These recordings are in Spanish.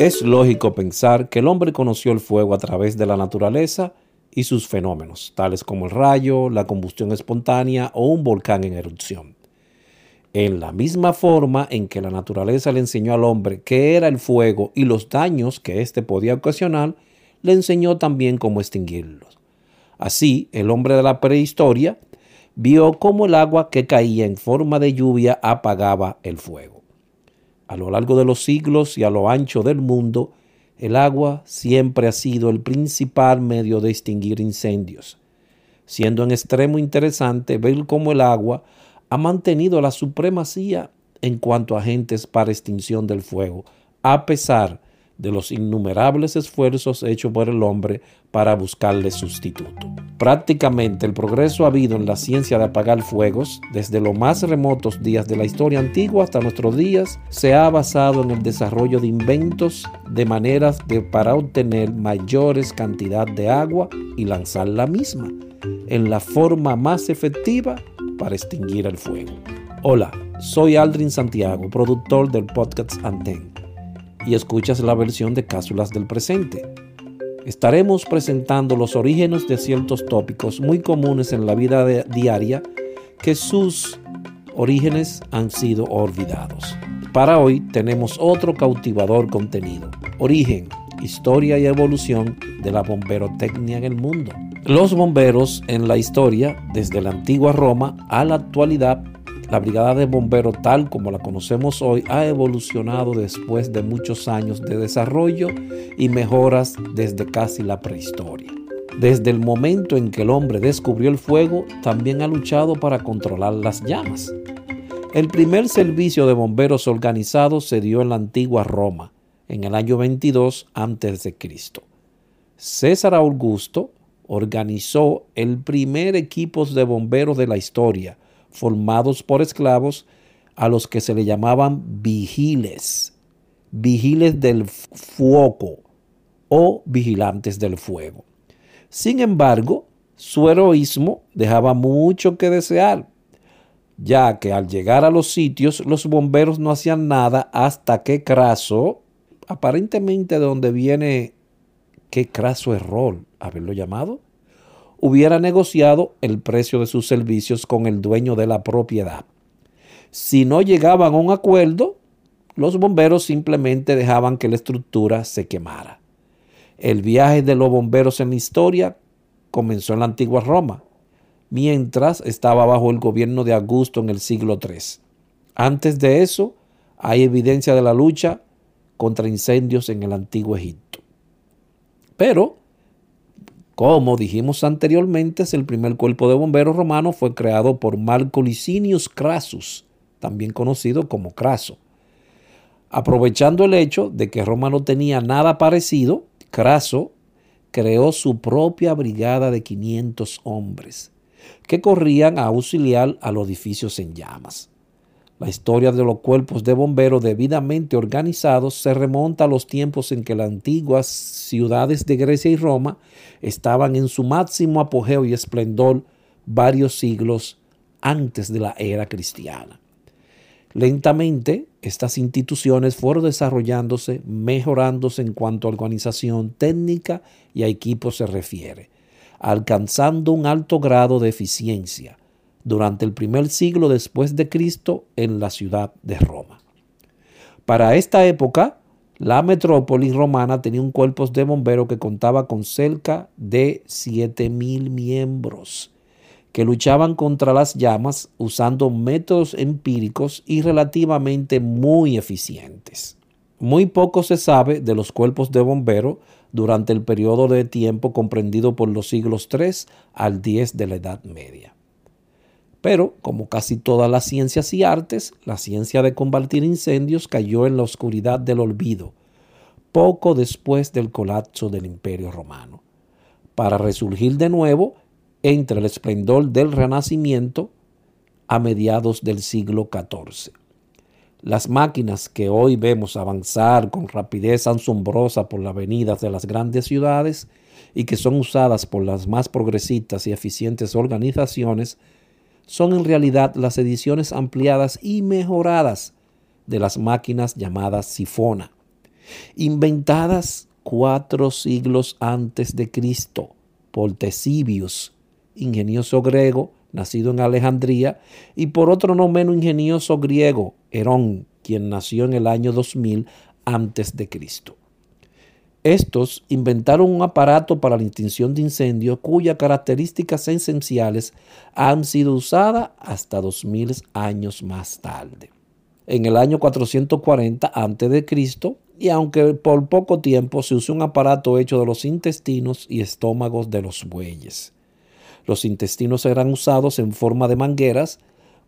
Es lógico pensar que el hombre conoció el fuego a través de la naturaleza y sus fenómenos, tales como el rayo, la combustión espontánea o un volcán en erupción. En la misma forma en que la naturaleza le enseñó al hombre qué era el fuego y los daños que éste podía ocasionar, le enseñó también cómo extinguirlos. Así, el hombre de la prehistoria vio cómo el agua que caía en forma de lluvia apagaba el fuego. A lo largo de los siglos y a lo ancho del mundo, el agua siempre ha sido el principal medio de extinguir incendios, siendo en extremo interesante ver cómo el agua ha mantenido la supremacía en cuanto a agentes para extinción del fuego, a pesar de los innumerables esfuerzos hechos por el hombre para buscarle sustituto. Prácticamente el progreso ha habido en la ciencia de apagar fuegos, desde los más remotos días de la historia antigua hasta nuestros días, se ha basado en el desarrollo de inventos de maneras de para obtener mayores cantidad de agua y lanzar la misma en la forma más efectiva para extinguir el fuego. Hola, soy Aldrin Santiago, productor del podcast Anten y escuchas la versión de cápsulas del presente. Estaremos presentando los orígenes de ciertos tópicos muy comunes en la vida diaria que sus orígenes han sido olvidados. Para hoy tenemos otro cautivador contenido, origen, historia y evolución de la bomberotecnia en el mundo. Los bomberos en la historia, desde la antigua Roma a la actualidad, la brigada de bomberos tal como la conocemos hoy ha evolucionado después de muchos años de desarrollo y mejoras desde casi la prehistoria. Desde el momento en que el hombre descubrió el fuego, también ha luchado para controlar las llamas. El primer servicio de bomberos organizado se dio en la antigua Roma, en el año 22 a.C. César Augusto organizó el primer equipo de bomberos de la historia, formados por esclavos a los que se le llamaban vigiles, vigiles del fuego o vigilantes del fuego. Sin embargo, su heroísmo dejaba mucho que desear, ya que al llegar a los sitios los bomberos no hacían nada hasta que Craso, aparentemente de donde viene qué craso error haberlo llamado, hubiera negociado el precio de sus servicios con el dueño de la propiedad. Si no llegaban a un acuerdo, los bomberos simplemente dejaban que la estructura se quemara. El viaje de los bomberos en la historia comenzó en la antigua Roma, mientras estaba bajo el gobierno de Augusto en el siglo III. Antes de eso, hay evidencia de la lucha contra incendios en el antiguo Egipto. Pero como dijimos anteriormente, el primer cuerpo de bomberos romano fue creado por Marco Licinius Crassus, también conocido como Craso. Aprovechando el hecho de que Roma no tenía nada parecido, Craso creó su propia brigada de 500 hombres, que corrían a auxiliar a los edificios en llamas. La historia de los cuerpos de bomberos debidamente organizados se remonta a los tiempos en que las antiguas ciudades de Grecia y Roma estaban en su máximo apogeo y esplendor varios siglos antes de la era cristiana. Lentamente, estas instituciones fueron desarrollándose, mejorándose en cuanto a organización técnica y a equipo se refiere, alcanzando un alto grado de eficiencia, durante el primer siglo después de Cristo en la ciudad de Roma. Para esta época, la metrópolis romana tenía un cuerpo de bomberos que contaba con cerca de 7.000 miembros que luchaban contra las llamas usando métodos empíricos y relativamente muy eficientes. Muy poco se sabe de los cuerpos de bomberos durante el periodo de tiempo comprendido por los siglos 3 al 10 de la Edad Media. Pero, como casi todas las ciencias y artes, la ciencia de combatir incendios cayó en la oscuridad del olvido, poco después del colapso del Imperio Romano, para resurgir de nuevo entre el esplendor del Renacimiento a mediados del siglo XIV. Las máquinas que hoy vemos avanzar con rapidez asombrosa por las avenidas de las grandes ciudades y que son usadas por las más progresistas y eficientes organizaciones son en realidad las ediciones ampliadas y mejoradas de las máquinas llamadas sifona, inventadas cuatro siglos antes de Cristo por Tesibius, ingenioso griego, nacido en Alejandría, y por otro no menos ingenioso griego, Herón, quien nació en el año 2000 antes de Cristo. Estos inventaron un aparato para la extinción de incendios cuyas características esenciales han sido usadas hasta 2000 años más tarde. En el año 440 a.C., y aunque por poco tiempo se usó un aparato hecho de los intestinos y estómagos de los bueyes. Los intestinos eran usados en forma de mangueras,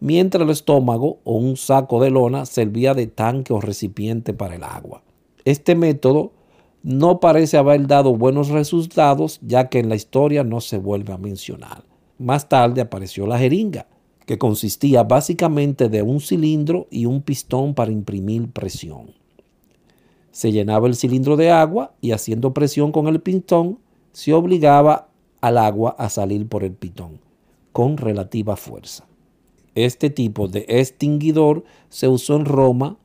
mientras el estómago o un saco de lona servía de tanque o recipiente para el agua. Este método no parece haber dado buenos resultados ya que en la historia no se vuelve a mencionar. Más tarde apareció la jeringa, que consistía básicamente de un cilindro y un pistón para imprimir presión. Se llenaba el cilindro de agua y haciendo presión con el pistón se obligaba al agua a salir por el pitón con relativa fuerza. Este tipo de extinguidor se usó en Roma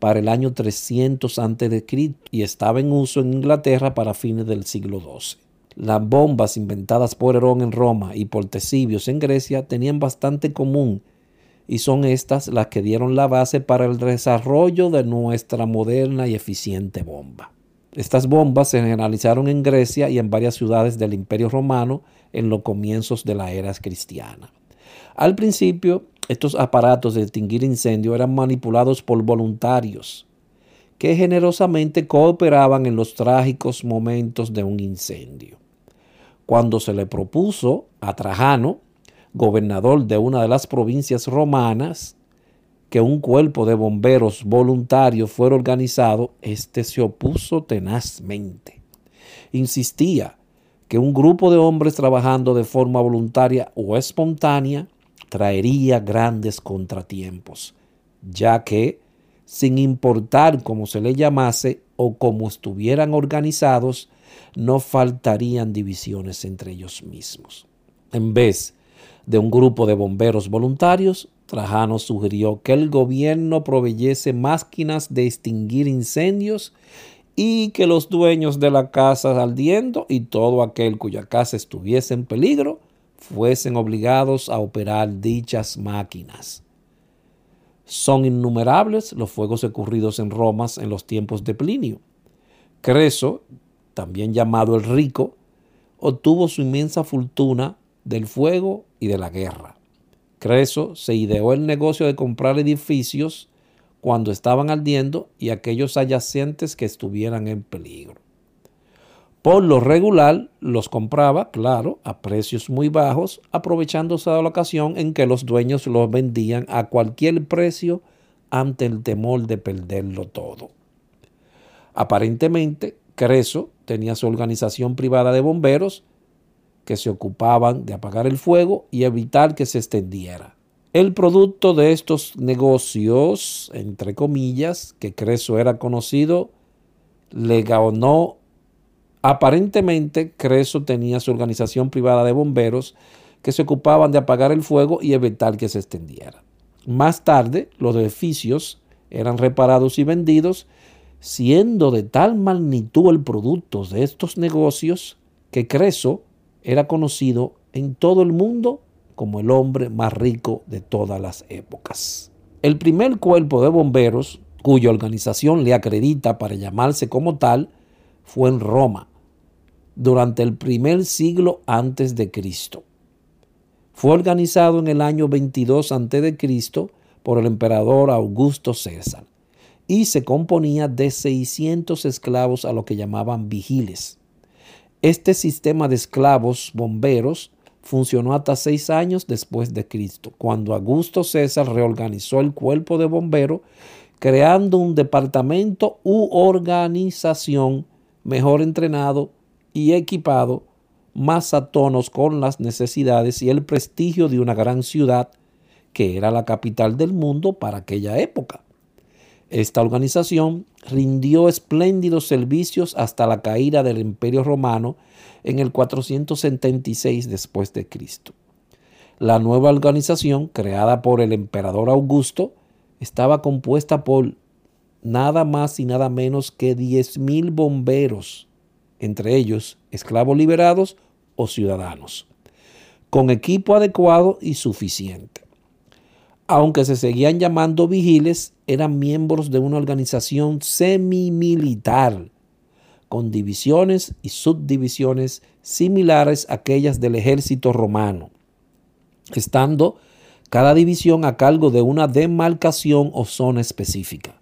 para el año 300 a.C. y estaba en uso en Inglaterra para fines del siglo XII. Las bombas inventadas por Herón en Roma y por Tesibios en Grecia tenían bastante común y son estas las que dieron la base para el desarrollo de nuestra moderna y eficiente bomba. Estas bombas se generalizaron en Grecia y en varias ciudades del Imperio Romano en los comienzos de la era cristiana. Al principio, estos aparatos de extinguir incendio eran manipulados por voluntarios que generosamente cooperaban en los trágicos momentos de un incendio. Cuando se le propuso a Trajano, gobernador de una de las provincias romanas, que un cuerpo de bomberos voluntarios fuera organizado, éste se opuso tenazmente. Insistía que un grupo de hombres trabajando de forma voluntaria o espontánea traería grandes contratiempos, ya que, sin importar cómo se le llamase o cómo estuvieran organizados, no faltarían divisiones entre ellos mismos. En vez de un grupo de bomberos voluntarios, Trajano sugirió que el gobierno proveyese máquinas de extinguir incendios y que los dueños de la casa ardiendo y todo aquel cuya casa estuviese en peligro fuesen obligados a operar dichas máquinas. Son innumerables los fuegos ocurridos en Roma en los tiempos de Plinio. Creso, también llamado el Rico, obtuvo su inmensa fortuna del fuego y de la guerra. Creso se ideó el negocio de comprar edificios cuando estaban ardiendo y aquellos adyacentes que estuvieran en peligro. Por lo regular los compraba, claro, a precios muy bajos, aprovechándose de la ocasión en que los dueños los vendían a cualquier precio ante el temor de perderlo todo. Aparentemente, Creso tenía su organización privada de bomberos que se ocupaban de apagar el fuego y evitar que se extendiera. El producto de estos negocios, entre comillas, que Creso era conocido, le ganó. Aparentemente, Creso tenía su organización privada de bomberos que se ocupaban de apagar el fuego y evitar que se extendiera. Más tarde, los edificios eran reparados y vendidos, siendo de tal magnitud el producto de estos negocios que Creso era conocido en todo el mundo como el hombre más rico de todas las épocas. El primer cuerpo de bomberos, cuya organización le acredita para llamarse como tal, fue en Roma, durante el primer siglo antes de Cristo. Fue organizado en el año 22 a.C. por el emperador Augusto César y se componía de 600 esclavos a lo que llamaban vigiles. Este sistema de esclavos bomberos funcionó hasta seis años después de Cristo, cuando Augusto César reorganizó el cuerpo de bomberos, creando un departamento u organización mejor entrenado y equipado más a tonos con las necesidades y el prestigio de una gran ciudad que era la capital del mundo para aquella época. Esta organización rindió espléndidos servicios hasta la caída del Imperio Romano en el 476 después de Cristo. La nueva organización, creada por el emperador Augusto, estaba compuesta por nada más y nada menos que 10.000 bomberos entre ellos esclavos liberados o ciudadanos, con equipo adecuado y suficiente. Aunque se seguían llamando vigiles, eran miembros de una organización semimilitar, con divisiones y subdivisiones similares a aquellas del ejército romano, estando cada división a cargo de una demarcación o zona específica.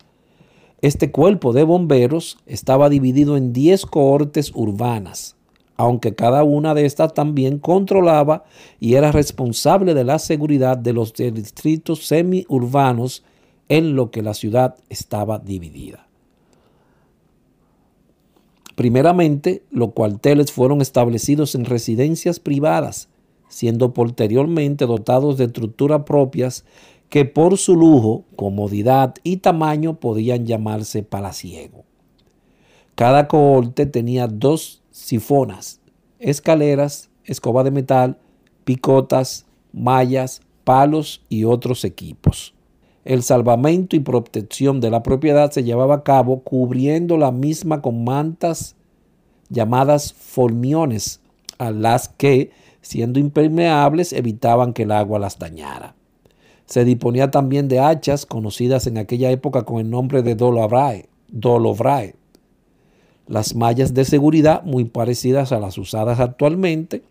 Este cuerpo de bomberos estaba dividido en 10 cohortes urbanas, aunque cada una de estas también controlaba y era responsable de la seguridad de los distritos semiurbanos en lo que la ciudad estaba dividida. Primeramente, los cuarteles fueron establecidos en residencias privadas, siendo posteriormente dotados de estructuras propias que por su lujo, comodidad y tamaño podían llamarse palaciego. Cada cohorte tenía dos sifonas, escaleras, escoba de metal, picotas, mallas, palos y otros equipos. El salvamento y protección de la propiedad se llevaba a cabo cubriendo la misma con mantas llamadas formiones, a las que, siendo impermeables, evitaban que el agua las dañara. Se disponía también de hachas conocidas en aquella época con el nombre de dolovrae, dolovrae. Las mallas de seguridad, muy parecidas a las usadas actualmente,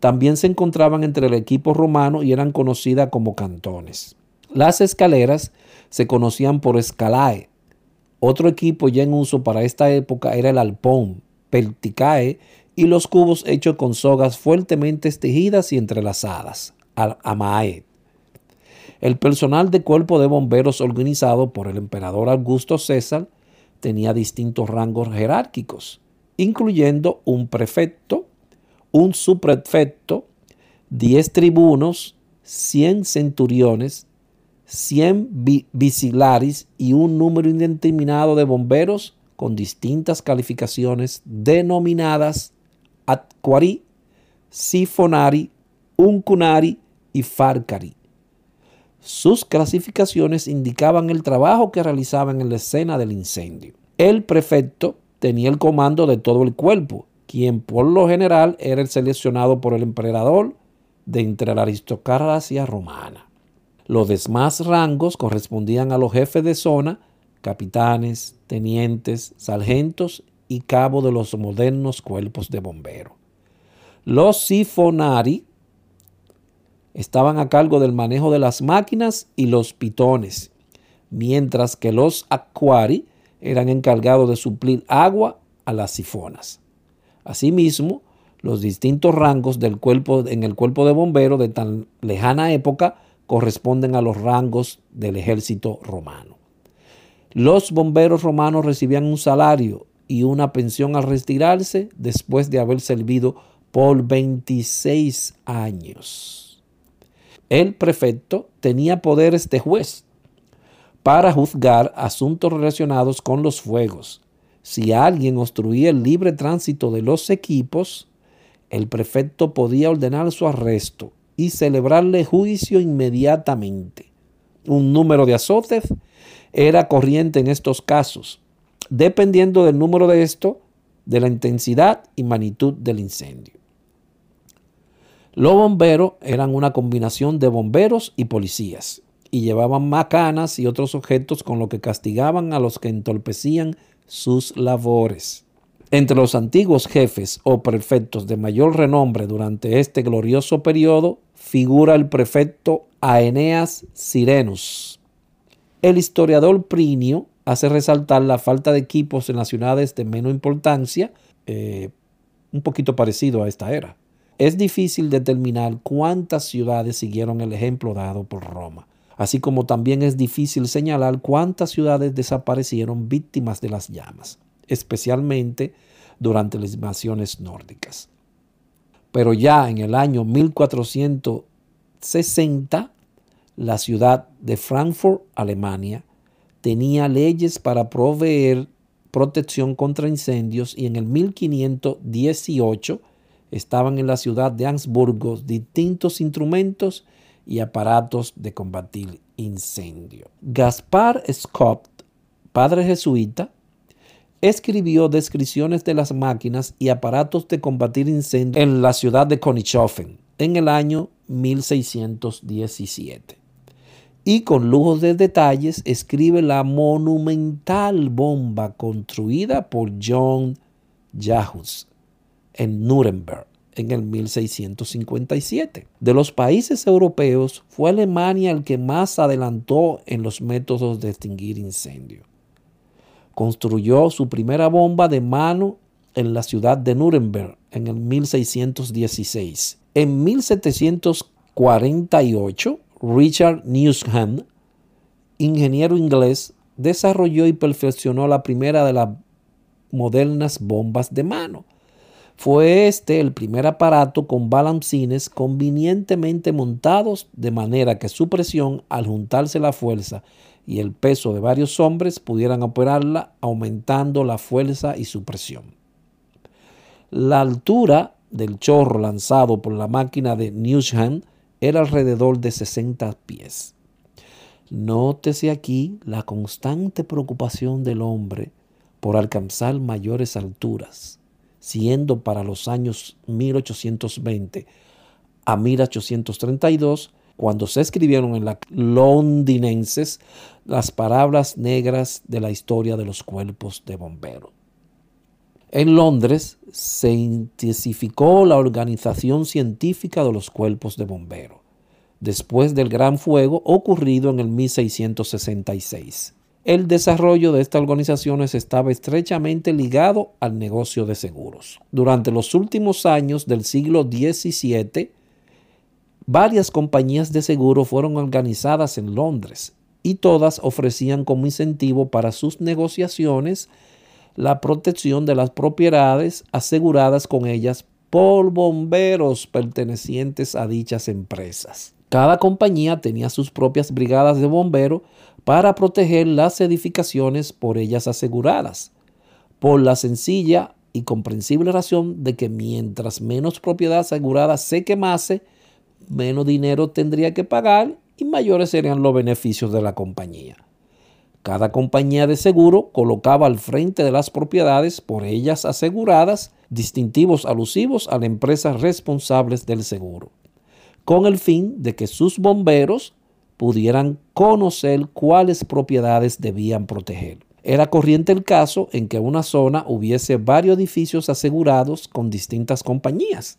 también se encontraban entre el equipo romano y eran conocidas como cantones. Las escaleras se conocían por escalae. Otro equipo ya en uso para esta época era el alpón, perticae y los cubos hechos con sogas fuertemente tejidas y entrelazadas, amae. El personal de cuerpo de bomberos organizado por el emperador Augusto César tenía distintos rangos jerárquicos, incluyendo un prefecto, un subprefecto, 10 tribunos, 100 centuriones, 100 bicilaris y un número indeterminado de bomberos con distintas calificaciones denominadas atquari, sifonari, uncunari y farcari. Sus clasificaciones indicaban el trabajo que realizaban en la escena del incendio. El prefecto tenía el comando de todo el cuerpo, quien por lo general era el seleccionado por el emperador de entre la aristocracia romana. Los demás rangos correspondían a los jefes de zona, capitanes, tenientes, sargentos y cabos de los modernos cuerpos de bomberos. Los sifonari estaban a cargo del manejo de las máquinas y los pitones, mientras que los acuari eran encargados de suplir agua a las sifonas. Asimismo, los distintos rangos del cuerpo, en el cuerpo de bomberos de tan lejana época corresponden a los rangos del ejército romano. Los bomberos romanos recibían un salario y una pensión al retirarse después de haber servido por 26 años. El prefecto tenía poderes de juez para juzgar asuntos relacionados con los fuegos. Si alguien obstruía el libre tránsito de los equipos, el prefecto podía ordenar su arresto y celebrarle juicio inmediatamente. Un número de azotes era corriente en estos casos, dependiendo del número de esto, de la intensidad y magnitud del incendio. Los bomberos eran una combinación de bomberos y policías y llevaban macanas y otros objetos con lo que castigaban a los que entorpecían sus labores. Entre los antiguos jefes o prefectos de mayor renombre durante este glorioso periodo figura el prefecto Aeneas Sirenus. El historiador Prinio hace resaltar la falta de equipos en las ciudades de menos importancia, eh, un poquito parecido a esta era. Es difícil determinar cuántas ciudades siguieron el ejemplo dado por Roma, así como también es difícil señalar cuántas ciudades desaparecieron víctimas de las llamas especialmente durante las invasiones nórdicas. Pero ya en el año 1460, la ciudad de Frankfurt, Alemania, tenía leyes para proveer protección contra incendios y en el 1518 estaban en la ciudad de Ansburgo distintos instrumentos y aparatos de combatir incendio. Gaspar Scott, padre jesuita, escribió descripciones de las máquinas y aparatos de combatir incendios en la ciudad de Konigshofen en el año 1617. Y con lujos de detalles escribe la monumental bomba construida por John Jahus en Nuremberg en el 1657. De los países europeos fue Alemania el que más adelantó en los métodos de extinguir incendios construyó su primera bomba de mano en la ciudad de Nuremberg en el 1616. En 1748, Richard Newsham, ingeniero inglés, desarrolló y perfeccionó la primera de las modernas bombas de mano. Fue este el primer aparato con balancines convenientemente montados de manera que su presión al juntarse la fuerza y el peso de varios hombres pudieran operarla aumentando la fuerza y su presión. La altura del chorro lanzado por la máquina de Newsham era alrededor de 60 pies. Nótese aquí la constante preocupación del hombre por alcanzar mayores alturas, siendo para los años 1820 a 1832 cuando se escribieron en la londinenses las palabras negras de la historia de los cuerpos de bomberos. En Londres se intensificó la organización científica de los cuerpos de bomberos, después del gran fuego ocurrido en el 1666. El desarrollo de estas organizaciones estaba estrechamente ligado al negocio de seguros. Durante los últimos años del siglo XVII, Varias compañías de seguro fueron organizadas en Londres y todas ofrecían como incentivo para sus negociaciones la protección de las propiedades aseguradas con ellas por bomberos pertenecientes a dichas empresas. Cada compañía tenía sus propias brigadas de bomberos para proteger las edificaciones por ellas aseguradas, por la sencilla y comprensible razón de que mientras menos propiedad asegurada se quemase, menos dinero tendría que pagar y mayores serían los beneficios de la compañía. Cada compañía de seguro colocaba al frente de las propiedades por ellas aseguradas distintivos alusivos a las empresas responsables del seguro, con el fin de que sus bomberos pudieran conocer cuáles propiedades debían proteger. Era corriente el caso en que en una zona hubiese varios edificios asegurados con distintas compañías.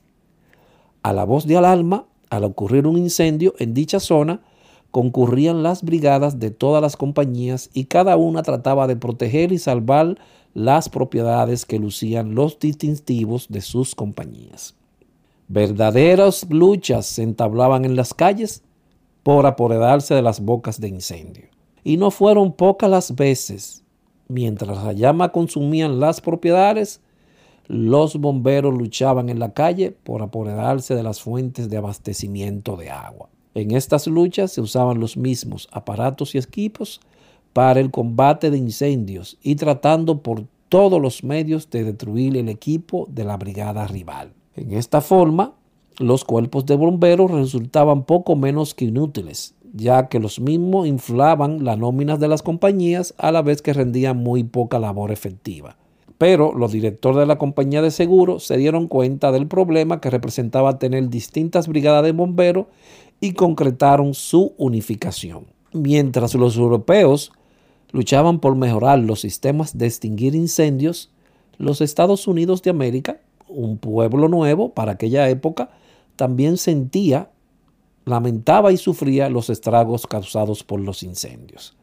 A la voz de alarma al ocurrir un incendio en dicha zona, concurrían las brigadas de todas las compañías y cada una trataba de proteger y salvar las propiedades que lucían los distintivos de sus compañías. Verdaderas luchas se entablaban en las calles por apoderarse de las bocas de incendio. Y no fueron pocas las veces, mientras la llama consumían las propiedades, los bomberos luchaban en la calle por apoderarse de las fuentes de abastecimiento de agua. En estas luchas se usaban los mismos aparatos y equipos para el combate de incendios y tratando por todos los medios de destruir el equipo de la brigada rival. En esta forma, los cuerpos de bomberos resultaban poco menos que inútiles, ya que los mismos inflaban las nóminas de las compañías a la vez que rendían muy poca labor efectiva. Pero los directores de la compañía de seguros se dieron cuenta del problema que representaba tener distintas brigadas de bomberos y concretaron su unificación. Mientras los europeos luchaban por mejorar los sistemas de extinguir incendios, los Estados Unidos de América, un pueblo nuevo para aquella época, también sentía, lamentaba y sufría los estragos causados por los incendios.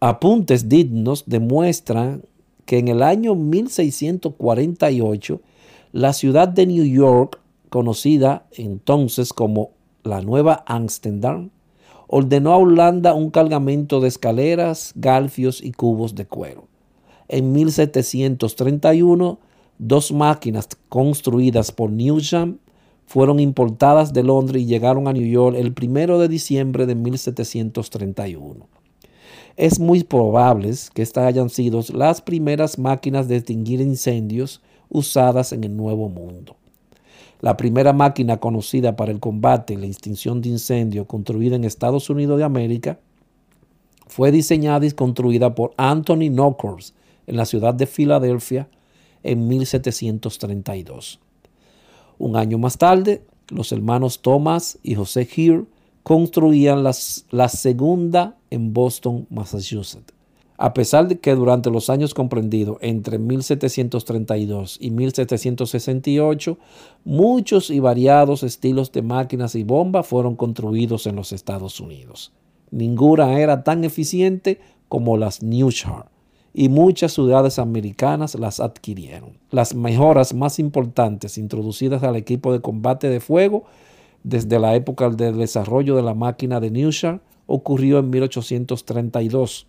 Apuntes dignos demuestran que en el año 1648 la ciudad de New York, conocida entonces como la Nueva Amsterdam, ordenó a Holanda un cargamento de escaleras, galfios y cubos de cuero. En 1731, dos máquinas construidas por Newsham fueron importadas de Londres y llegaron a New York el 1 de diciembre de 1731. Es muy probable que estas hayan sido las primeras máquinas de extinguir incendios usadas en el Nuevo Mundo. La primera máquina conocida para el combate y la extinción de incendios construida en Estados Unidos de América fue diseñada y construida por Anthony Nockers en la ciudad de Filadelfia en 1732. Un año más tarde, los hermanos Thomas y José Heer construían la segunda en Boston, Massachusetts. A pesar de que durante los años comprendidos entre 1732 y 1768, muchos y variados estilos de máquinas y bombas fueron construidos en los Estados Unidos. Ninguna era tan eficiente como las Newshar y muchas ciudades americanas las adquirieron. Las mejoras más importantes introducidas al equipo de combate de fuego desde la época del desarrollo de la máquina de Newshar ocurrió en 1832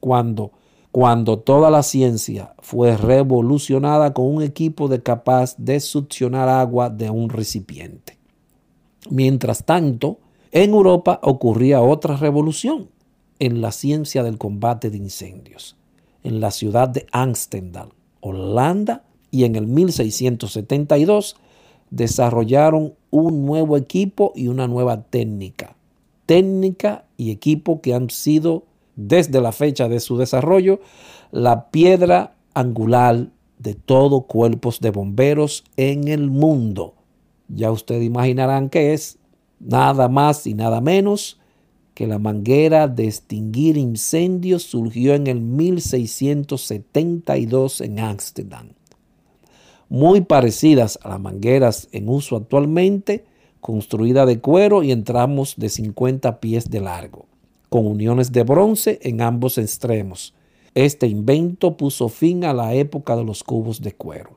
cuando, cuando toda la ciencia fue revolucionada con un equipo de capaz de succionar agua de un recipiente. Mientras tanto, en Europa ocurría otra revolución en la ciencia del combate de incendios. En la ciudad de Amsterdam, Holanda, y en el 1672 desarrollaron un nuevo equipo y una nueva técnica. Técnica y equipo que han sido desde la fecha de su desarrollo, la piedra angular de todo cuerpos de bomberos en el mundo. Ya ustedes imaginarán que es nada más y nada menos que la manguera de extinguir incendios surgió en el 1672 en Ámsterdam. Muy parecidas a las mangueras en uso actualmente, construida de cuero y en tramos de 50 pies de largo con uniones de bronce en ambos extremos. Este invento puso fin a la época de los cubos de cuero.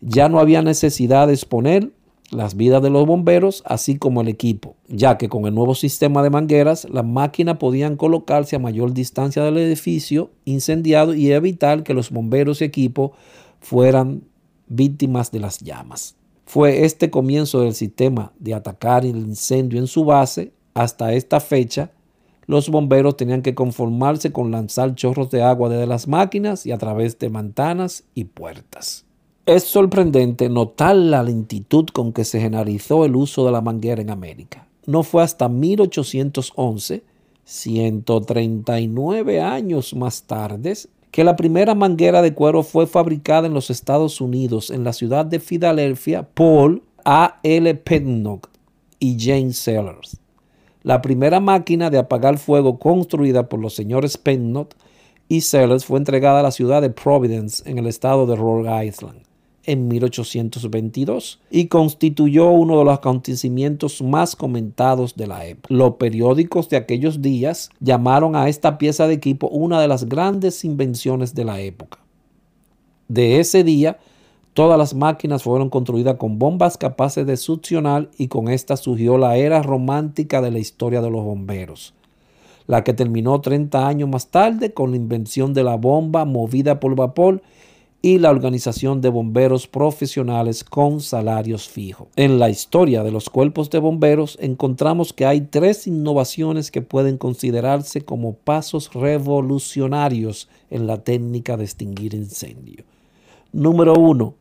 Ya no había necesidad de exponer las vidas de los bomberos, así como el equipo, ya que con el nuevo sistema de mangueras, las máquinas podían colocarse a mayor distancia del edificio incendiado y evitar que los bomberos y equipo fueran víctimas de las llamas. Fue este comienzo del sistema de atacar el incendio en su base hasta esta fecha los bomberos tenían que conformarse con lanzar chorros de agua desde las máquinas y a través de ventanas y puertas. Es sorprendente notar la lentitud con que se generalizó el uso de la manguera en América. No fue hasta 1811, 139 años más tarde, que la primera manguera de cuero fue fabricada en los Estados Unidos, en la ciudad de Filadelfia, por A. L. Pennock y James Sellers. La primera máquina de apagar fuego construida por los señores Pennot y Sellers fue entregada a la ciudad de Providence en el estado de Rhode Island en 1822 y constituyó uno de los acontecimientos más comentados de la época. Los periódicos de aquellos días llamaron a esta pieza de equipo una de las grandes invenciones de la época. De ese día Todas las máquinas fueron construidas con bombas capaces de succionar y con esta surgió la era romántica de la historia de los bomberos, la que terminó 30 años más tarde con la invención de la bomba movida por vapor y la organización de bomberos profesionales con salarios fijos. En la historia de los cuerpos de bomberos encontramos que hay tres innovaciones que pueden considerarse como pasos revolucionarios en la técnica de extinguir incendios. Número uno,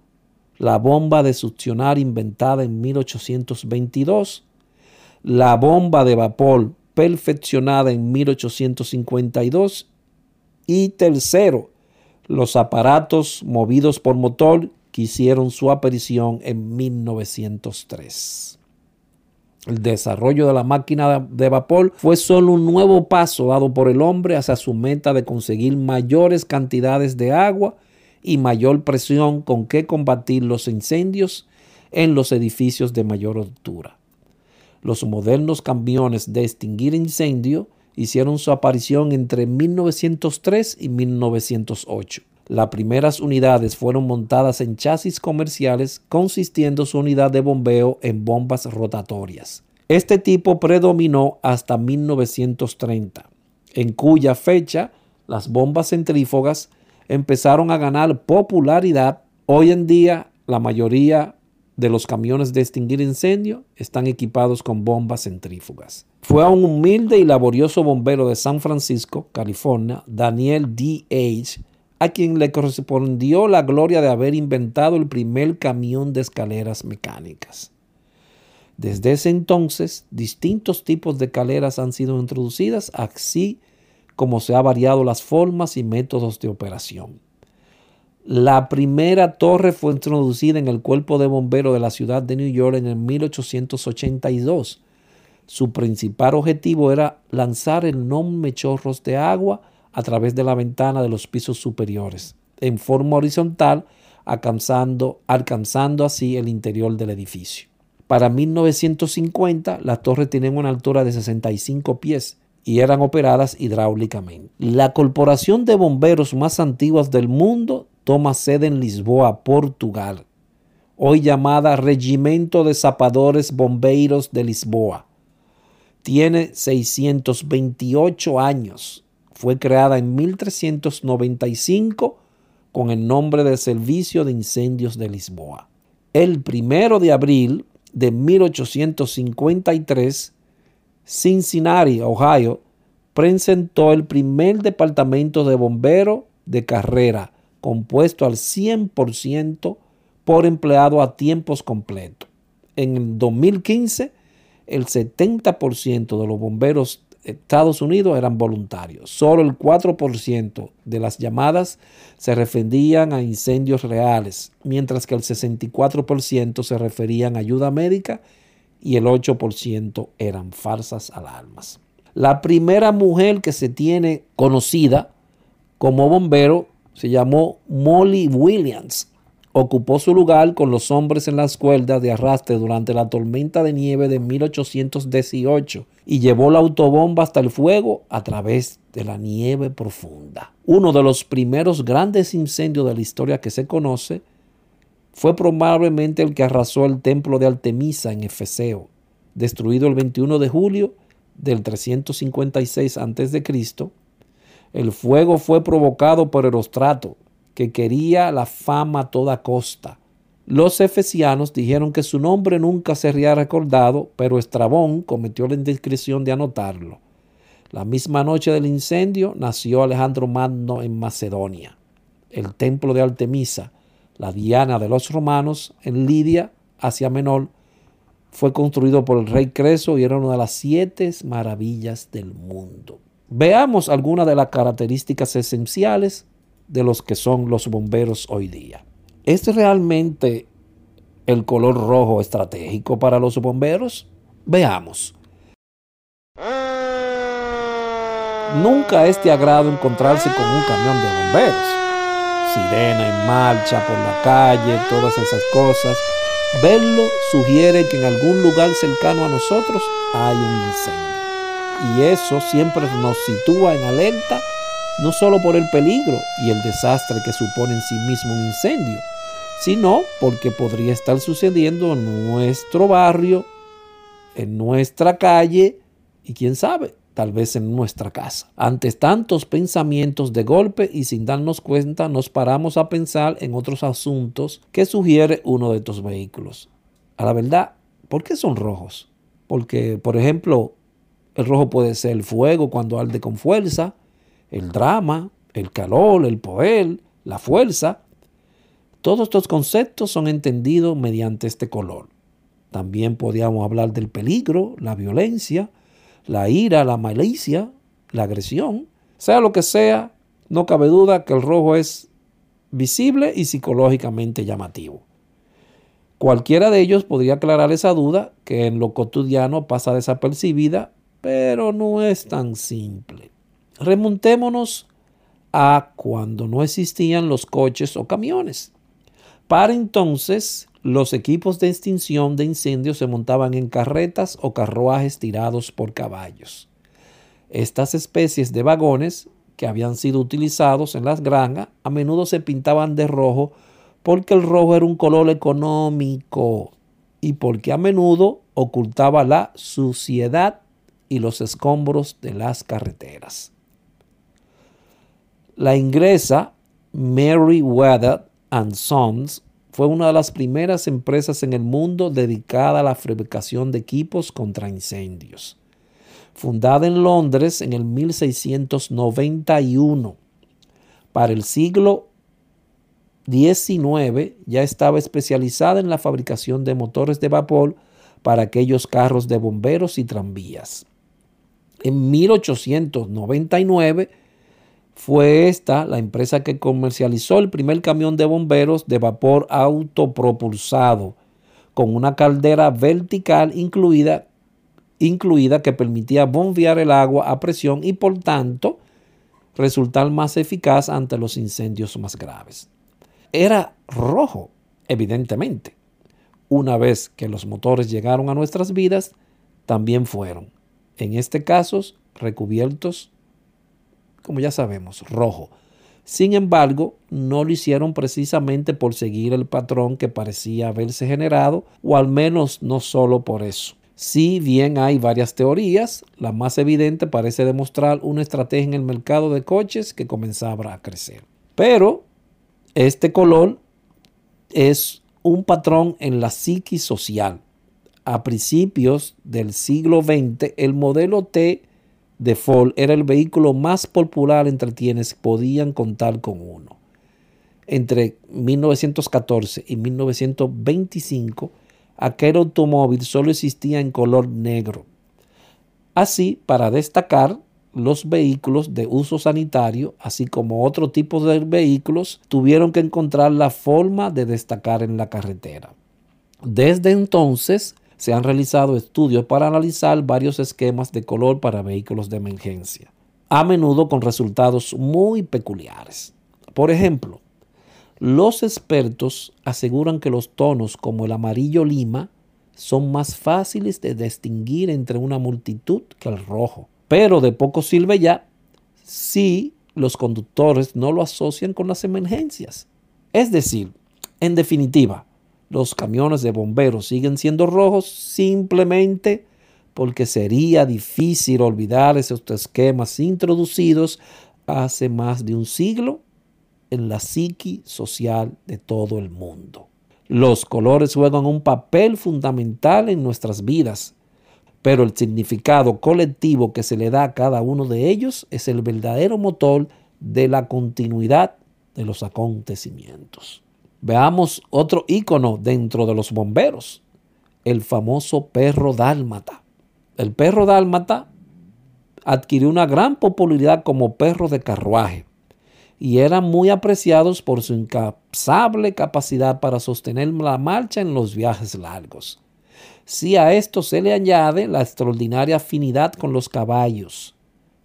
la bomba de succionar inventada en 1822, la bomba de vapor perfeccionada en 1852 y tercero, los aparatos movidos por motor que hicieron su aparición en 1903. El desarrollo de la máquina de vapor fue solo un nuevo paso dado por el hombre hacia su meta de conseguir mayores cantidades de agua y mayor presión con que combatir los incendios en los edificios de mayor altura. Los modernos camiones de extinguir incendio hicieron su aparición entre 1903 y 1908. Las primeras unidades fueron montadas en chasis comerciales consistiendo su unidad de bombeo en bombas rotatorias. Este tipo predominó hasta 1930, en cuya fecha las bombas centrífugas empezaron a ganar popularidad. Hoy en día la mayoría de los camiones de extinguir incendio están equipados con bombas centrífugas. Fue a un humilde y laborioso bombero de San Francisco, California, Daniel D. H., a quien le correspondió la gloria de haber inventado el primer camión de escaleras mecánicas. Desde ese entonces, distintos tipos de escaleras han sido introducidas, así como se han variado las formas y métodos de operación. La primera torre fue introducida en el cuerpo de bomberos de la ciudad de New York en el 1882. Su principal objetivo era lanzar enormes chorros de agua a través de la ventana de los pisos superiores, en forma horizontal, alcanzando, alcanzando así el interior del edificio. Para 1950, las torres tenían una altura de 65 pies y eran operadas hidráulicamente. La corporación de bomberos más antigua del mundo toma sede en Lisboa, Portugal, hoy llamada Regimento de Zapadores Bombeiros de Lisboa. Tiene 628 años. Fue creada en 1395 con el nombre de Servicio de Incendios de Lisboa. El primero de abril de 1853, Cincinnati, Ohio, presentó el primer departamento de bomberos de carrera compuesto al 100% por empleado a tiempos completos. En el 2015, el 70% de los bomberos de Estados Unidos eran voluntarios. Solo el 4% de las llamadas se referían a incendios reales, mientras que el 64% se referían a ayuda médica y el 8% eran falsas alarmas. La primera mujer que se tiene conocida como bombero se llamó Molly Williams. Ocupó su lugar con los hombres en las cuerdas de arrastre durante la tormenta de nieve de 1818 y llevó la autobomba hasta el fuego a través de la nieve profunda. Uno de los primeros grandes incendios de la historia que se conoce fue probablemente el que arrasó el templo de Artemisa en Efeseo, destruido el 21 de julio del 356 a.C., el fuego fue provocado por Erostrato, que quería la fama a toda costa. Los efesianos dijeron que su nombre nunca sería recordado, pero Estrabón cometió la indiscreción de anotarlo. La misma noche del incendio nació Alejandro Magno en Macedonia. El templo de Artemisa, la diana de los romanos, en Lidia, Asia Menor, fue construido por el rey Creso y era una de las siete maravillas del mundo. Veamos algunas de las características esenciales de los que son los bomberos hoy día. ¿Es realmente el color rojo estratégico para los bomberos? Veamos. Nunca es de agrado encontrarse con un camión de bomberos. Sirena en marcha por la calle, todas esas cosas. Verlo sugiere que en algún lugar cercano a nosotros hay un incendio y eso siempre nos sitúa en alerta, no solo por el peligro y el desastre que supone en sí mismo un incendio, sino porque podría estar sucediendo en nuestro barrio, en nuestra calle y quién sabe, tal vez en nuestra casa. Ante tantos pensamientos de golpe y sin darnos cuenta, nos paramos a pensar en otros asuntos que sugiere uno de estos vehículos. A la verdad, ¿por qué son rojos? Porque, por ejemplo, el rojo puede ser el fuego cuando arde con fuerza, el drama, el calor, el poder, la fuerza. Todos estos conceptos son entendidos mediante este color. También podríamos hablar del peligro, la violencia, la ira, la malicia, la agresión. Sea lo que sea, no cabe duda que el rojo es visible y psicológicamente llamativo. Cualquiera de ellos podría aclarar esa duda que en lo cotidiano pasa desapercibida, pero no es tan simple. Remontémonos a cuando no existían los coches o camiones. Para entonces, los equipos de extinción de incendios se montaban en carretas o carruajes tirados por caballos. Estas especies de vagones que habían sido utilizados en las granjas a menudo se pintaban de rojo porque el rojo era un color económico y porque a menudo ocultaba la suciedad y los escombros de las carreteras. La ingresa Meriwether and Sons fue una de las primeras empresas en el mundo dedicada a la fabricación de equipos contra incendios. Fundada en Londres en el 1691, para el siglo XIX ya estaba especializada en la fabricación de motores de vapor para aquellos carros de bomberos y tranvías. En 1899 fue esta la empresa que comercializó el primer camión de bomberos de vapor autopropulsado con una caldera vertical incluida, incluida que permitía bombear el agua a presión y por tanto resultar más eficaz ante los incendios más graves. Era rojo, evidentemente. Una vez que los motores llegaron a nuestras vidas, también fueron, en este caso, recubiertos como ya sabemos, rojo. Sin embargo, no lo hicieron precisamente por seguir el patrón que parecía haberse generado, o al menos no solo por eso. Si bien hay varias teorías, la más evidente parece demostrar una estrategia en el mercado de coches que comenzaba a crecer. Pero este color es un patrón en la psiquis social. A principios del siglo XX, el modelo T de Ford era el vehículo más popular entre quienes podían contar con uno. Entre 1914 y 1925, aquel automóvil solo existía en color negro. Así, para destacar, los vehículos de uso sanitario, así como otro tipo de vehículos, tuvieron que encontrar la forma de destacar en la carretera. Desde entonces, se han realizado estudios para analizar varios esquemas de color para vehículos de emergencia, a menudo con resultados muy peculiares. Por ejemplo, los expertos aseguran que los tonos como el amarillo lima son más fáciles de distinguir entre una multitud que el rojo. Pero de poco sirve ya si los conductores no lo asocian con las emergencias. Es decir, en definitiva, los camiones de bomberos siguen siendo rojos simplemente porque sería difícil olvidar esos esquemas introducidos hace más de un siglo en la psiqui social de todo el mundo. Los colores juegan un papel fundamental en nuestras vidas, pero el significado colectivo que se le da a cada uno de ellos es el verdadero motor de la continuidad de los acontecimientos. Veamos otro ícono dentro de los bomberos, el famoso perro dálmata. El perro dálmata adquirió una gran popularidad como perro de carruaje y eran muy apreciados por su incapsable capacidad para sostener la marcha en los viajes largos. Si a esto se le añade la extraordinaria afinidad con los caballos,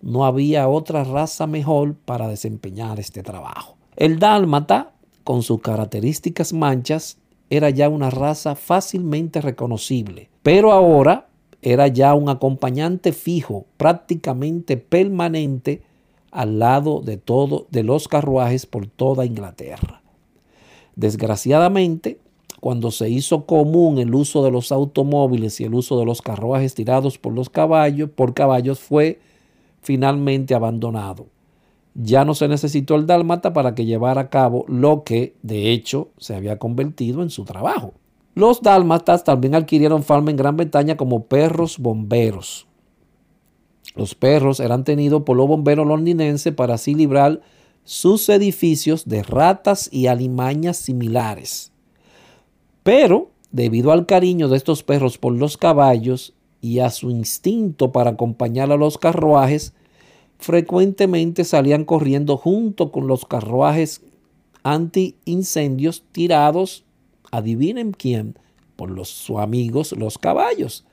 no había otra raza mejor para desempeñar este trabajo. El dálmata con sus características manchas, era ya una raza fácilmente reconocible, pero ahora era ya un acompañante fijo, prácticamente permanente, al lado de todo de los carruajes por toda Inglaterra. Desgraciadamente, cuando se hizo común el uso de los automóviles y el uso de los carruajes tirados por los caballos, por caballos fue finalmente abandonado. Ya no se necesitó el dálmata para que llevara a cabo lo que, de hecho, se había convertido en su trabajo. Los dálmatas también adquirieron fama en Gran Bretaña como perros bomberos. Los perros eran tenidos por los bomberos londinenses para así librar sus edificios de ratas y alimañas similares. Pero, debido al cariño de estos perros por los caballos y a su instinto para acompañar a los carruajes, frecuentemente salían corriendo junto con los carruajes anti-incendios tirados, adivinen quién, por los, sus amigos los caballos.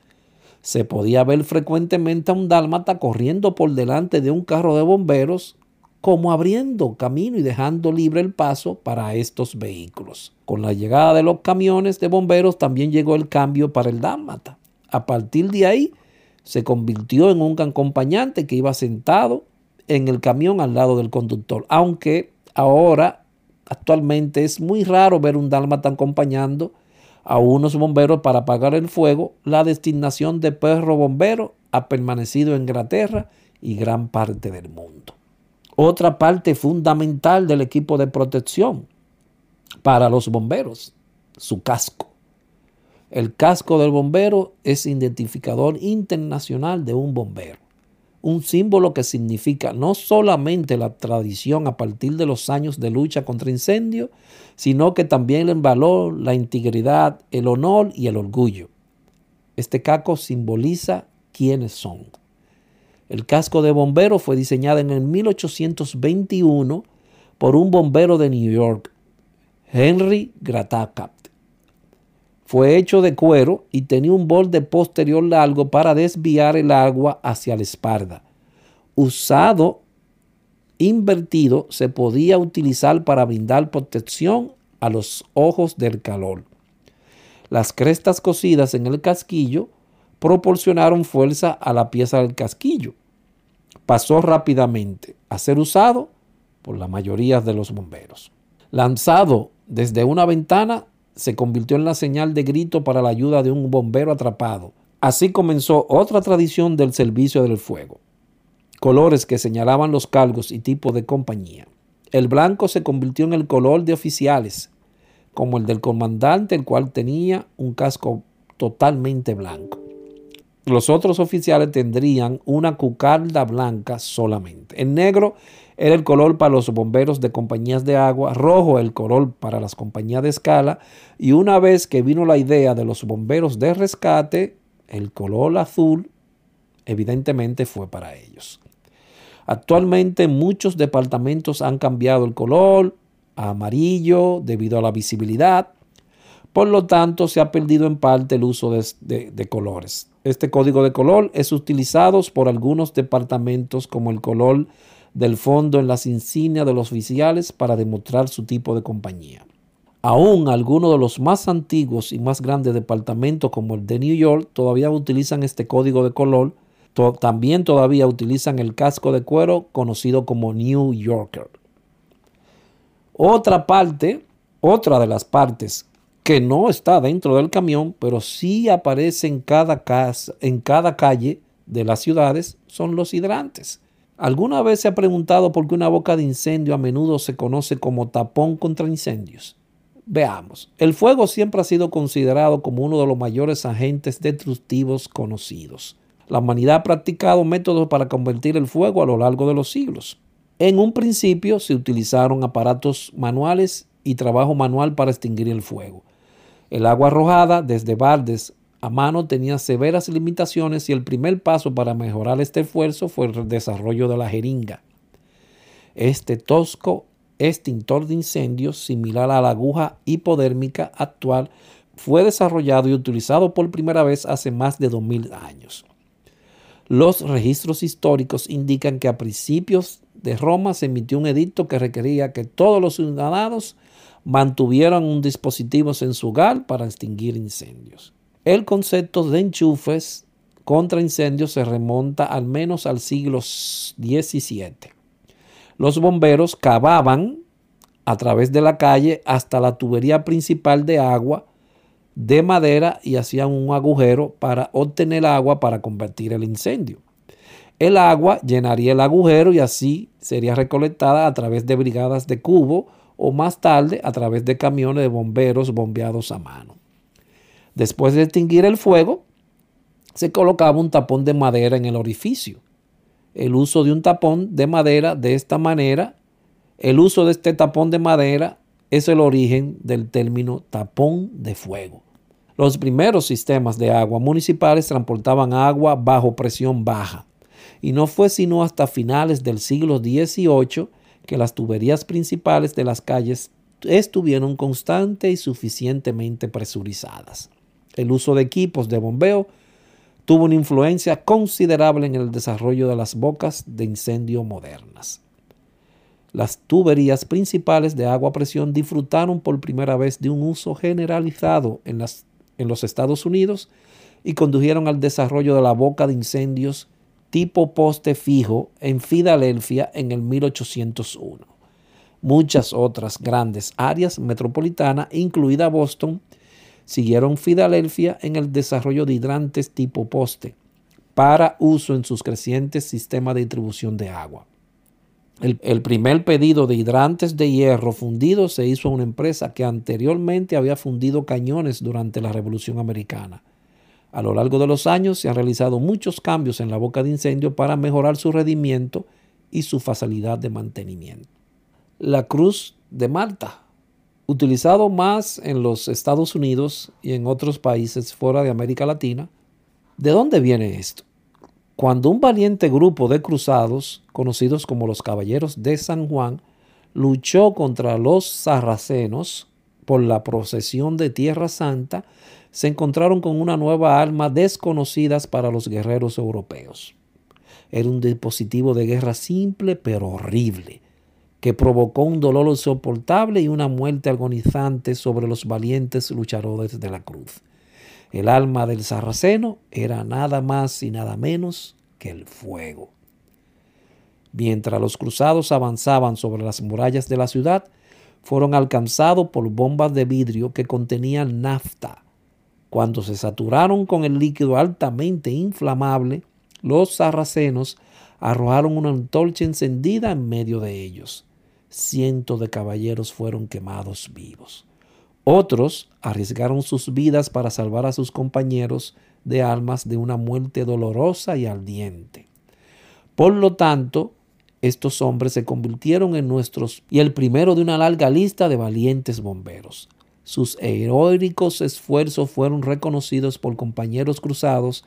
Se podía ver frecuentemente a un dálmata corriendo por delante de un carro de bomberos como abriendo camino y dejando libre el paso para estos vehículos. Con la llegada de los camiones de bomberos también llegó el cambio para el dálmata. A partir de ahí se convirtió en un acompañante que iba sentado en el camión al lado del conductor, aunque ahora actualmente es muy raro ver un dálmata acompañando a unos bomberos para apagar el fuego. La destinación de perro bombero ha permanecido en Inglaterra y gran parte del mundo otra parte fundamental del equipo de protección para los bomberos, su casco. El casco del bombero es identificador internacional de un bombero, un símbolo que significa no solamente la tradición a partir de los años de lucha contra incendios, sino que también el valor, la integridad, el honor y el orgullo. Este casco simboliza quiénes son. El casco de bombero fue diseñado en el 1821 por un bombero de New York, Henry Gratacat. Fue hecho de cuero y tenía un borde posterior largo para desviar el agua hacia la espalda. Usado invertido, se podía utilizar para brindar protección a los ojos del calor. Las crestas cosidas en el casquillo proporcionaron fuerza a la pieza del casquillo. Pasó rápidamente a ser usado por la mayoría de los bomberos. Lanzado desde una ventana, se convirtió en la señal de grito para la ayuda de un bombero atrapado. Así comenzó otra tradición del servicio del fuego. Colores que señalaban los cargos y tipos de compañía. El blanco se convirtió en el color de oficiales, como el del comandante, el cual tenía un casco totalmente blanco. Los otros oficiales tendrían una cucarda blanca solamente. El negro era el color para los bomberos de compañías de agua, rojo el color para las compañías de escala y una vez que vino la idea de los bomberos de rescate, el color azul evidentemente fue para ellos. Actualmente muchos departamentos han cambiado el color a amarillo debido a la visibilidad. Por lo tanto, se ha perdido en parte el uso de, de colores. Este código de color es utilizado por algunos departamentos como el color del fondo en las insignias de los oficiales para demostrar su tipo de compañía. Aún algunos de los más antiguos y más grandes departamentos como el de New York todavía utilizan este código de color. también todavía utilizan el casco de cuero conocido como New Yorker. Otra parte, otra de las partes que no está dentro del camión, pero sí aparece en cada, casa, en cada calle de las ciudades, son los hidrantes. ¿Alguna vez se ha preguntado por qué una boca de incendio a menudo se conoce como tapón contra incendios? Veamos, el fuego siempre ha sido considerado como uno de los mayores agentes destructivos conocidos. La humanidad ha practicado métodos para convertir el fuego a lo largo de los siglos. En un principio se utilizaron aparatos manuales y trabajo manual para extinguir el fuego. El agua arrojada desde baldes a mano tenía severas limitaciones y el primer paso para mejorar este esfuerzo fue el desarrollo de la jeringa. Este tosco extintor de incendios, similar a la aguja hipodérmica actual, fue desarrollado y utilizado por primera vez hace más de 2000 años. Los registros históricos indican que a principios de Roma se emitió un edicto que requería que todos los ciudadanos mantuvieron un dispositivo en para extinguir incendios. El concepto de enchufes contra incendios se remonta al menos al siglo XVII. Los bomberos cavaban a través de la calle hasta la tubería principal de agua de madera y hacían un agujero para obtener agua para convertir el incendio. El agua llenaría el agujero y así sería recolectada a través de brigadas de cubo o más tarde a través de camiones de bomberos bombeados a mano. Después de extinguir el fuego, se colocaba un tapón de madera en el orificio. El uso de un tapón de madera de esta manera, el uso de este tapón de madera es el origen del término tapón de fuego. Los primeros sistemas de agua municipales transportaban agua bajo presión baja y no fue sino hasta finales del siglo XVIII que las tuberías principales de las calles estuvieron constante y suficientemente presurizadas. El uso de equipos de bombeo tuvo una influencia considerable en el desarrollo de las bocas de incendio modernas. Las tuberías principales de agua a presión disfrutaron por primera vez de un uso generalizado en, los Estados Unidos y condujeron al desarrollo de la boca de incendios tipo poste fijo en Filadelfia en el 1801. Muchas otras grandes áreas metropolitanas, incluida Boston, siguieron Filadelfia en el desarrollo de hidrantes tipo poste para uso en sus crecientes sistemas de distribución de agua. El, el, primer pedido de hidrantes de hierro fundido se hizo a una empresa que anteriormente había fundido cañones durante la Revolución Americana. A lo largo de los años se han realizado muchos cambios en la boca de incendio para mejorar su rendimiento y su facilidad de mantenimiento. La Cruz de Malta, utilizado más en los Estados Unidos y en otros países fuera de América Latina. ¿De dónde viene esto? Cuando un valiente grupo de cruzados, conocidos como los Caballeros de San Juan, luchó contra los sarracenos por la procesión de Tierra Santa, se encontraron con una nueva arma desconocida para los guerreros europeos. Era un dispositivo de guerra simple pero horrible, que provocó un dolor insoportable y una muerte agonizante sobre los valientes luchadores de la cruz. El alma del sarraceno era nada más y nada menos que el fuego. Mientras los cruzados avanzaban sobre las murallas de la ciudad, fueron alcanzados por bombas de vidrio que contenían nafta, cuando se saturaron con el líquido altamente inflamable, los sarracenos arrojaron una antorcha encendida en medio de ellos. Cientos de caballeros fueron quemados vivos. Otros arriesgaron sus vidas para salvar a sus compañeros de armas de una muerte dolorosa y ardiente. Por lo tanto, estos hombres se convirtieron en nuestros y el primero de una larga lista de valientes bomberos. Sus heroicos esfuerzos fueron reconocidos por compañeros cruzados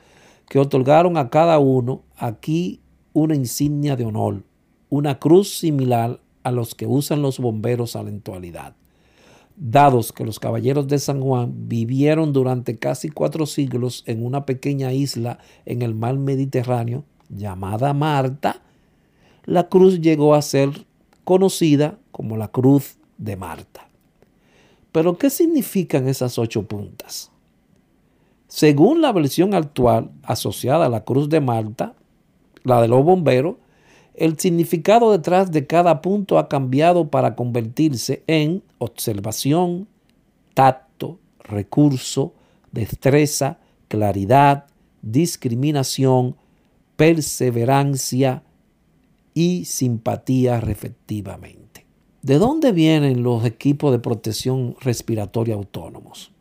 que otorgaron a cada uno aquí una insignia de honor, una cruz similar a los que usan los bomberos a la actualidad. Dados que los caballeros de San Juan vivieron durante casi cuatro siglos en una pequeña isla en el mar Mediterráneo llamada Marta, la cruz llegó a ser conocida como la Cruz de Marta. Pero ¿qué significan esas ocho puntas? Según la versión actual asociada a la Cruz de Malta, la de los bomberos, el significado detrás de cada punto ha cambiado para convertirse en observación, tacto, recurso, destreza, claridad, discriminación, perseverancia y simpatía respectivamente. ¿De dónde vienen los equipos de protección respiratoria autónomos?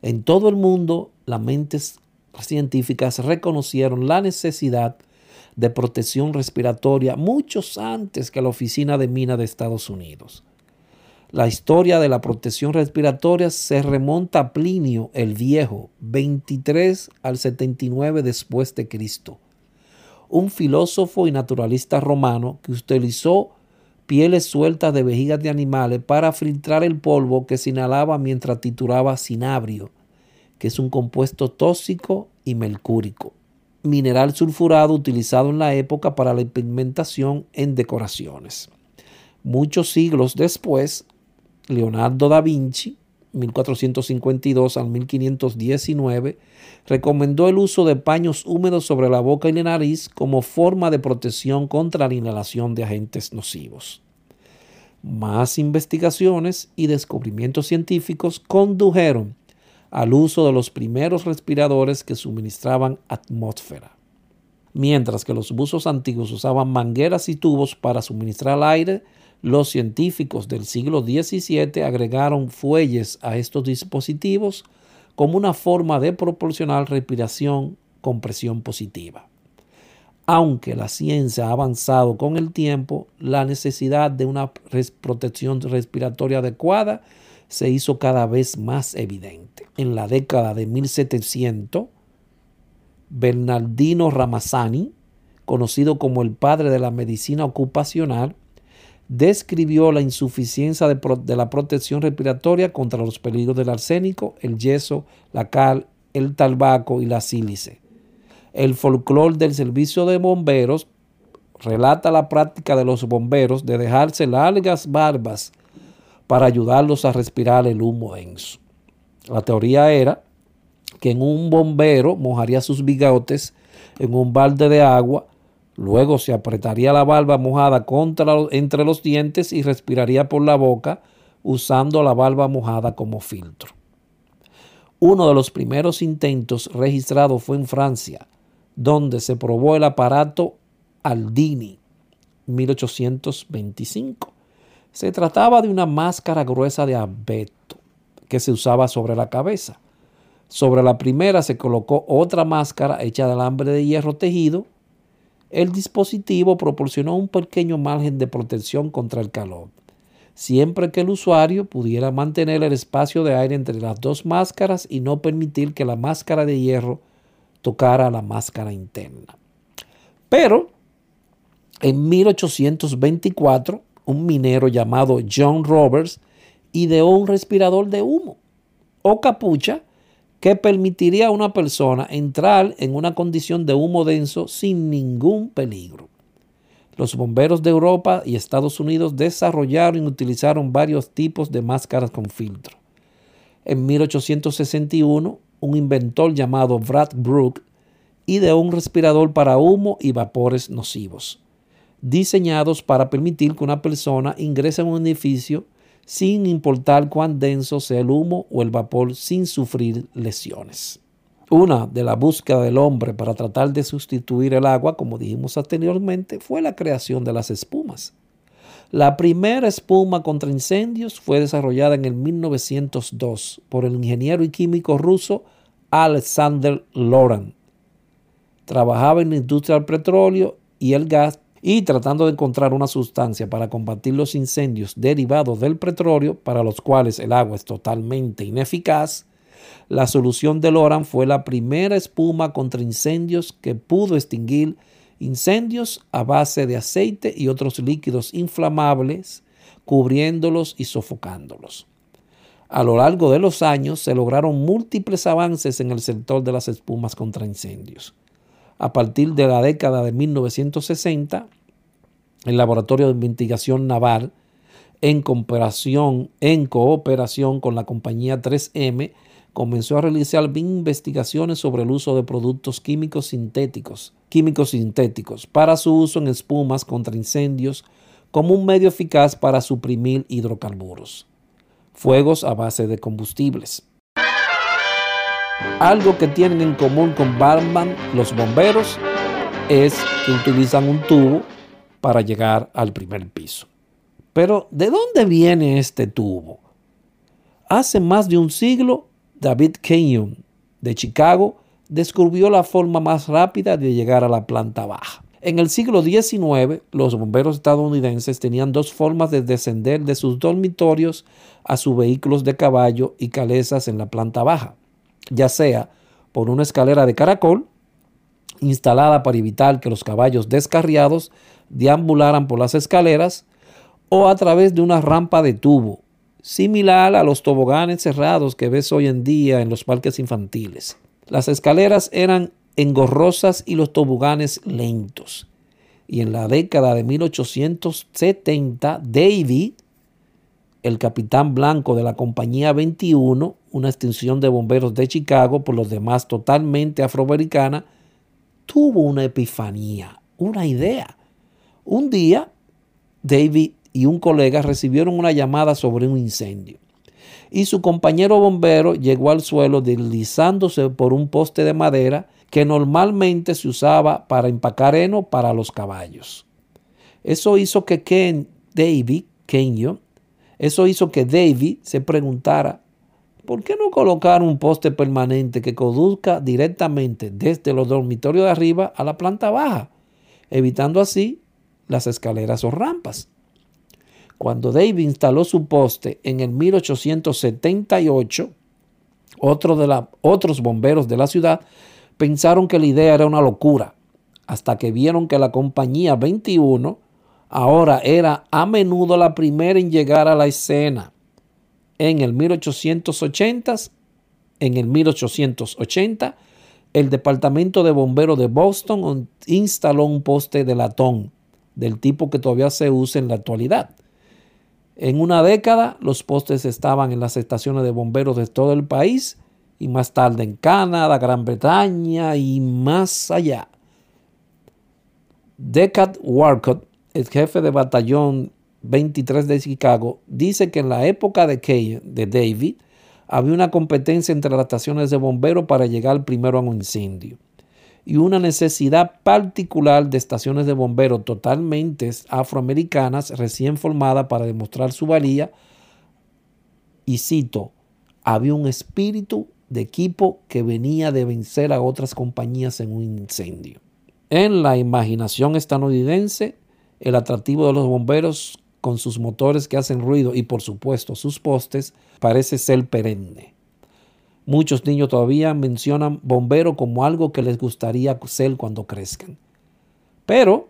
En todo el mundo, las mentes científicas reconocieron la necesidad de protección respiratoria muchos antes que la Oficina de Mina de Estados Unidos. La historia de la protección respiratoria se remonta a Plinio el Viejo, 23 al 79 después de Cristo, un filósofo y naturalista romano que utilizó pieles sueltas de vejigas de animales para filtrar el polvo que se inhalaba mientras tituraba cinabrio, que es un compuesto tóxico y mercúrico, mineral sulfurado utilizado en la época para la pigmentación en decoraciones. Muchos siglos después, Leonardo da Vinci 1452 al 1519, recomendó el uso de paños húmedos sobre la boca y la nariz como forma de protección contra la inhalación de agentes nocivos. Más investigaciones y descubrimientos científicos condujeron al uso de los primeros respiradores que suministraban atmósfera. Mientras que los buzos antiguos usaban mangueras y tubos para suministrar aire, los científicos del siglo XVII agregaron fuelles a estos dispositivos como una forma de proporcionar respiración con presión positiva. Aunque la ciencia ha avanzado con el tiempo, la necesidad de una protección respiratoria adecuada se hizo cada vez más evidente. En la década de 1700, Bernardino Ramazzani, conocido como el padre de la medicina ocupacional, describió la insuficiencia de, la protección respiratoria contra los peligros del arsénico, el yeso, la cal, el tabaco y la sílice. El folclore del servicio de bomberos relata la práctica de los bomberos de dejarse largas barbas para ayudarlos a respirar el humo denso. La teoría era que un bombero mojaría sus bigotes en un balde de agua, luego se apretaría la barba mojada contra, entre los dientes y respiraría por la boca usando la barba mojada como filtro. Uno de los primeros intentos registrados fue en Francia, donde se probó el aparato Aldini, 1825 se trataba de una máscara gruesa de abeto que se usaba sobre la cabeza. Sobre la primera se colocó otra máscara hecha de alambre de hierro tejido. El dispositivo proporcionó un pequeño margen de protección contra el calor, siempre que el usuario pudiera mantener el espacio de aire entre las dos máscaras y no permitir que la máscara de hierro tocara la máscara interna. Pero en 1824 un minero llamado John Roberts ideó un respirador de humo o capucha que permitiría a una persona entrar en una condición de humo denso sin ningún peligro. Los bomberos de Europa y Estados Unidos desarrollaron y utilizaron varios tipos de máscaras con filtro. En 1861, un inventor llamado Brad Brook ideó un respirador para humo y vapores nocivos diseñados para permitir que una persona ingrese en un edificio sin importar cuán denso sea el humo o el vapor sin sufrir lesiones. Una de la búsqueda del hombre para tratar de sustituir el agua, como dijimos anteriormente, fue la creación de las espumas. La primera espuma contra incendios fue desarrollada en el 1902 por el ingeniero y químico ruso Alexander Loran. Trabajaba en la industria del petróleo y el gas y tratando de encontrar una sustancia para combatir los incendios derivados del petróleo, para los cuales el agua es totalmente ineficaz, la solución de Loran fue la primera espuma contra incendios que pudo extinguir incendios a base de aceite y otros líquidos inflamables, cubriéndolos y sofocándolos. A lo largo de los años se lograron múltiples avances en el sector de las espumas contra incendios a partir de la década de 1960, el Laboratorio de Investigación Naval, en cooperación, en cooperación con la compañía 3M, comenzó a realizar investigaciones sobre el uso de productos químicos sintéticos, químicos sintéticos para su uso en espumas contra incendios como un medio eficaz para suprimir hidrocarburos, fuegos a base de combustibles. Algo que tienen en común con Batman los bomberos es que utilizan un tubo para llegar al primer piso. Pero ¿de dónde viene este tubo? Hace más de un siglo, David Kenyon de Chicago descubrió la forma más rápida de llegar a la planta baja. En el siglo XIX, los bomberos estadounidenses tenían dos formas de descender de sus dormitorios a sus vehículos de caballo y calezas en la planta baja ya sea por una escalera de caracol instalada para evitar que los caballos descarriados deambularan por las escaleras o a través de una rampa de tubo, similar a los toboganes cerrados que ves hoy en día en los parques infantiles. Las escaleras eran engorrosas y los toboganes lentos. Y en la década de 1870, David el capitán blanco de la compañía 21, una extinción de bomberos de Chicago, por los demás totalmente afroamericana, tuvo una epifanía, una idea. Un día, David y un colega recibieron una llamada sobre un incendio. y su compañero bombero llegó al suelo deslizándose por un poste de madera que normalmente se usaba para empacar heno para los caballos. Eso hizo que Ken David, Kenyo, eso hizo que David se preguntara, ¿por qué no colocar un poste permanente que conduzca directamente desde los dormitorios de arriba a la planta baja, evitando así las escaleras o rampas? Cuando David instaló su poste en el 1878, otro de otros bomberos de la ciudad pensaron que la idea era una locura, hasta que vieron que la compañía 21 ahora era a menudo la primera en llegar a la escena. En el 1880, en el 1880, el Departamento de Bomberos de Boston instaló un poste de latón del tipo que todavía se usa en la actualidad. En una década, los postes estaban en las estaciones de bomberos de todo el país y más tarde en Canadá, Gran Bretaña y más allá. Deckard Warcott, el jefe de batallón 23 de Chicago, dice que en la época de, de David había una competencia entre las estaciones de bomberos para llegar primero a un incendio y una necesidad particular de estaciones de bomberos totalmente afroamericanas recién formadas para demostrar su valía. Y cito, había un espíritu de equipo que venía de vencer a otras compañías en un incendio. En la imaginación estadounidense, el atractivo de los bomberos con sus motores que hacen ruido y por supuesto sus postes parece ser perenne. Muchos niños todavía mencionan bombero como algo que les gustaría ser cuando crezcan. Pero,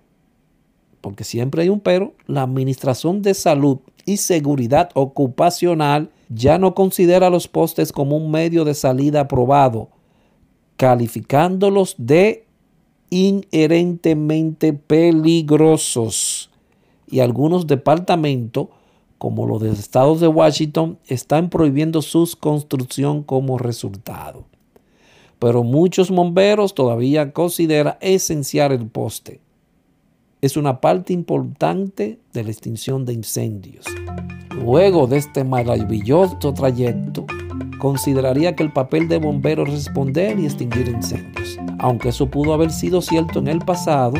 porque siempre hay un pero, la Administración de Salud y Seguridad Ocupacional ya no considera los postes como un medio de salida aprobado, calificándolos de inherentemente peligrosos. Y algunos departamentos como los de estados de Washington, están prohibiendo su construcción como resultado. Pero muchos bomberos todavía consideran esencial el poste. Es una parte importante de la extinción de incendios. Luego de este maravilloso trayecto, consideraría que el papel de bombero es responder y extinguir incendios. Aunque eso pudo haber sido cierto en el pasado,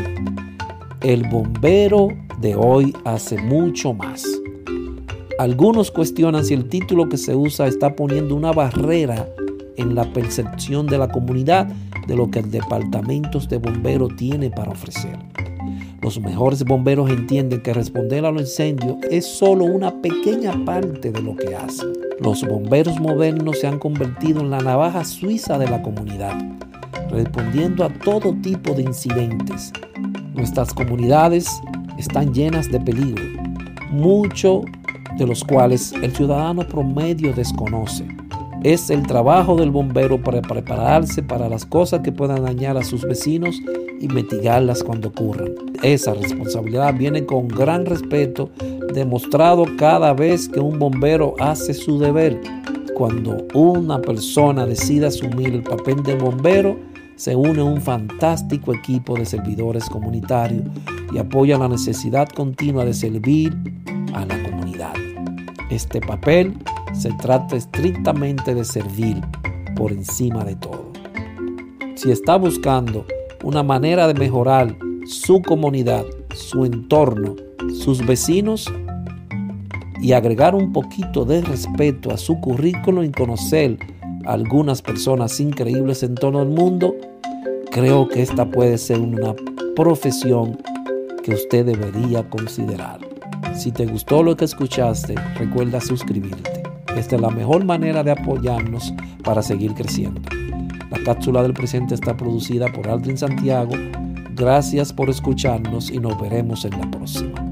el bombero de hoy hace mucho más. Algunos cuestionan si el título que se usa está poniendo una barrera en la percepción de la comunidad de lo que el departamento de bomberos tiene para ofrecer. Los mejores bomberos entienden que responder a los incendios es solo una pequeña parte de lo que hacen. Los bomberos modernos se han convertido en la navaja suiza de la comunidad, respondiendo a todo tipo de incidentes. Nuestras comunidades están llenas de peligro. Mucho de los cuales el ciudadano promedio desconoce. Es el trabajo del bombero para prepararse para las cosas que puedan dañar a sus vecinos y mitigarlas cuando ocurran. Esa responsabilidad viene con gran respeto demostrado cada vez que un bombero hace su deber. Cuando una persona decide asumir el papel de bombero, se une un fantástico equipo de servidores comunitarios y apoya la necesidad continua de servir a la comunidad. Este papel se trata estrictamente de servir por encima de todo. Si está buscando una manera de mejorar su comunidad, su entorno, sus vecinos y agregar un poquito de respeto a su currículo y conocer a algunas personas increíbles en todo el mundo, creo que esta puede ser una profesión que usted debería considerar. Si te gustó lo que escuchaste, recuerda suscribirte. Esta es la mejor manera de apoyarnos para seguir creciendo. La cápsula del presente está producida por Aldrin Santiago. Gracias por escucharnos y nos veremos en la próxima.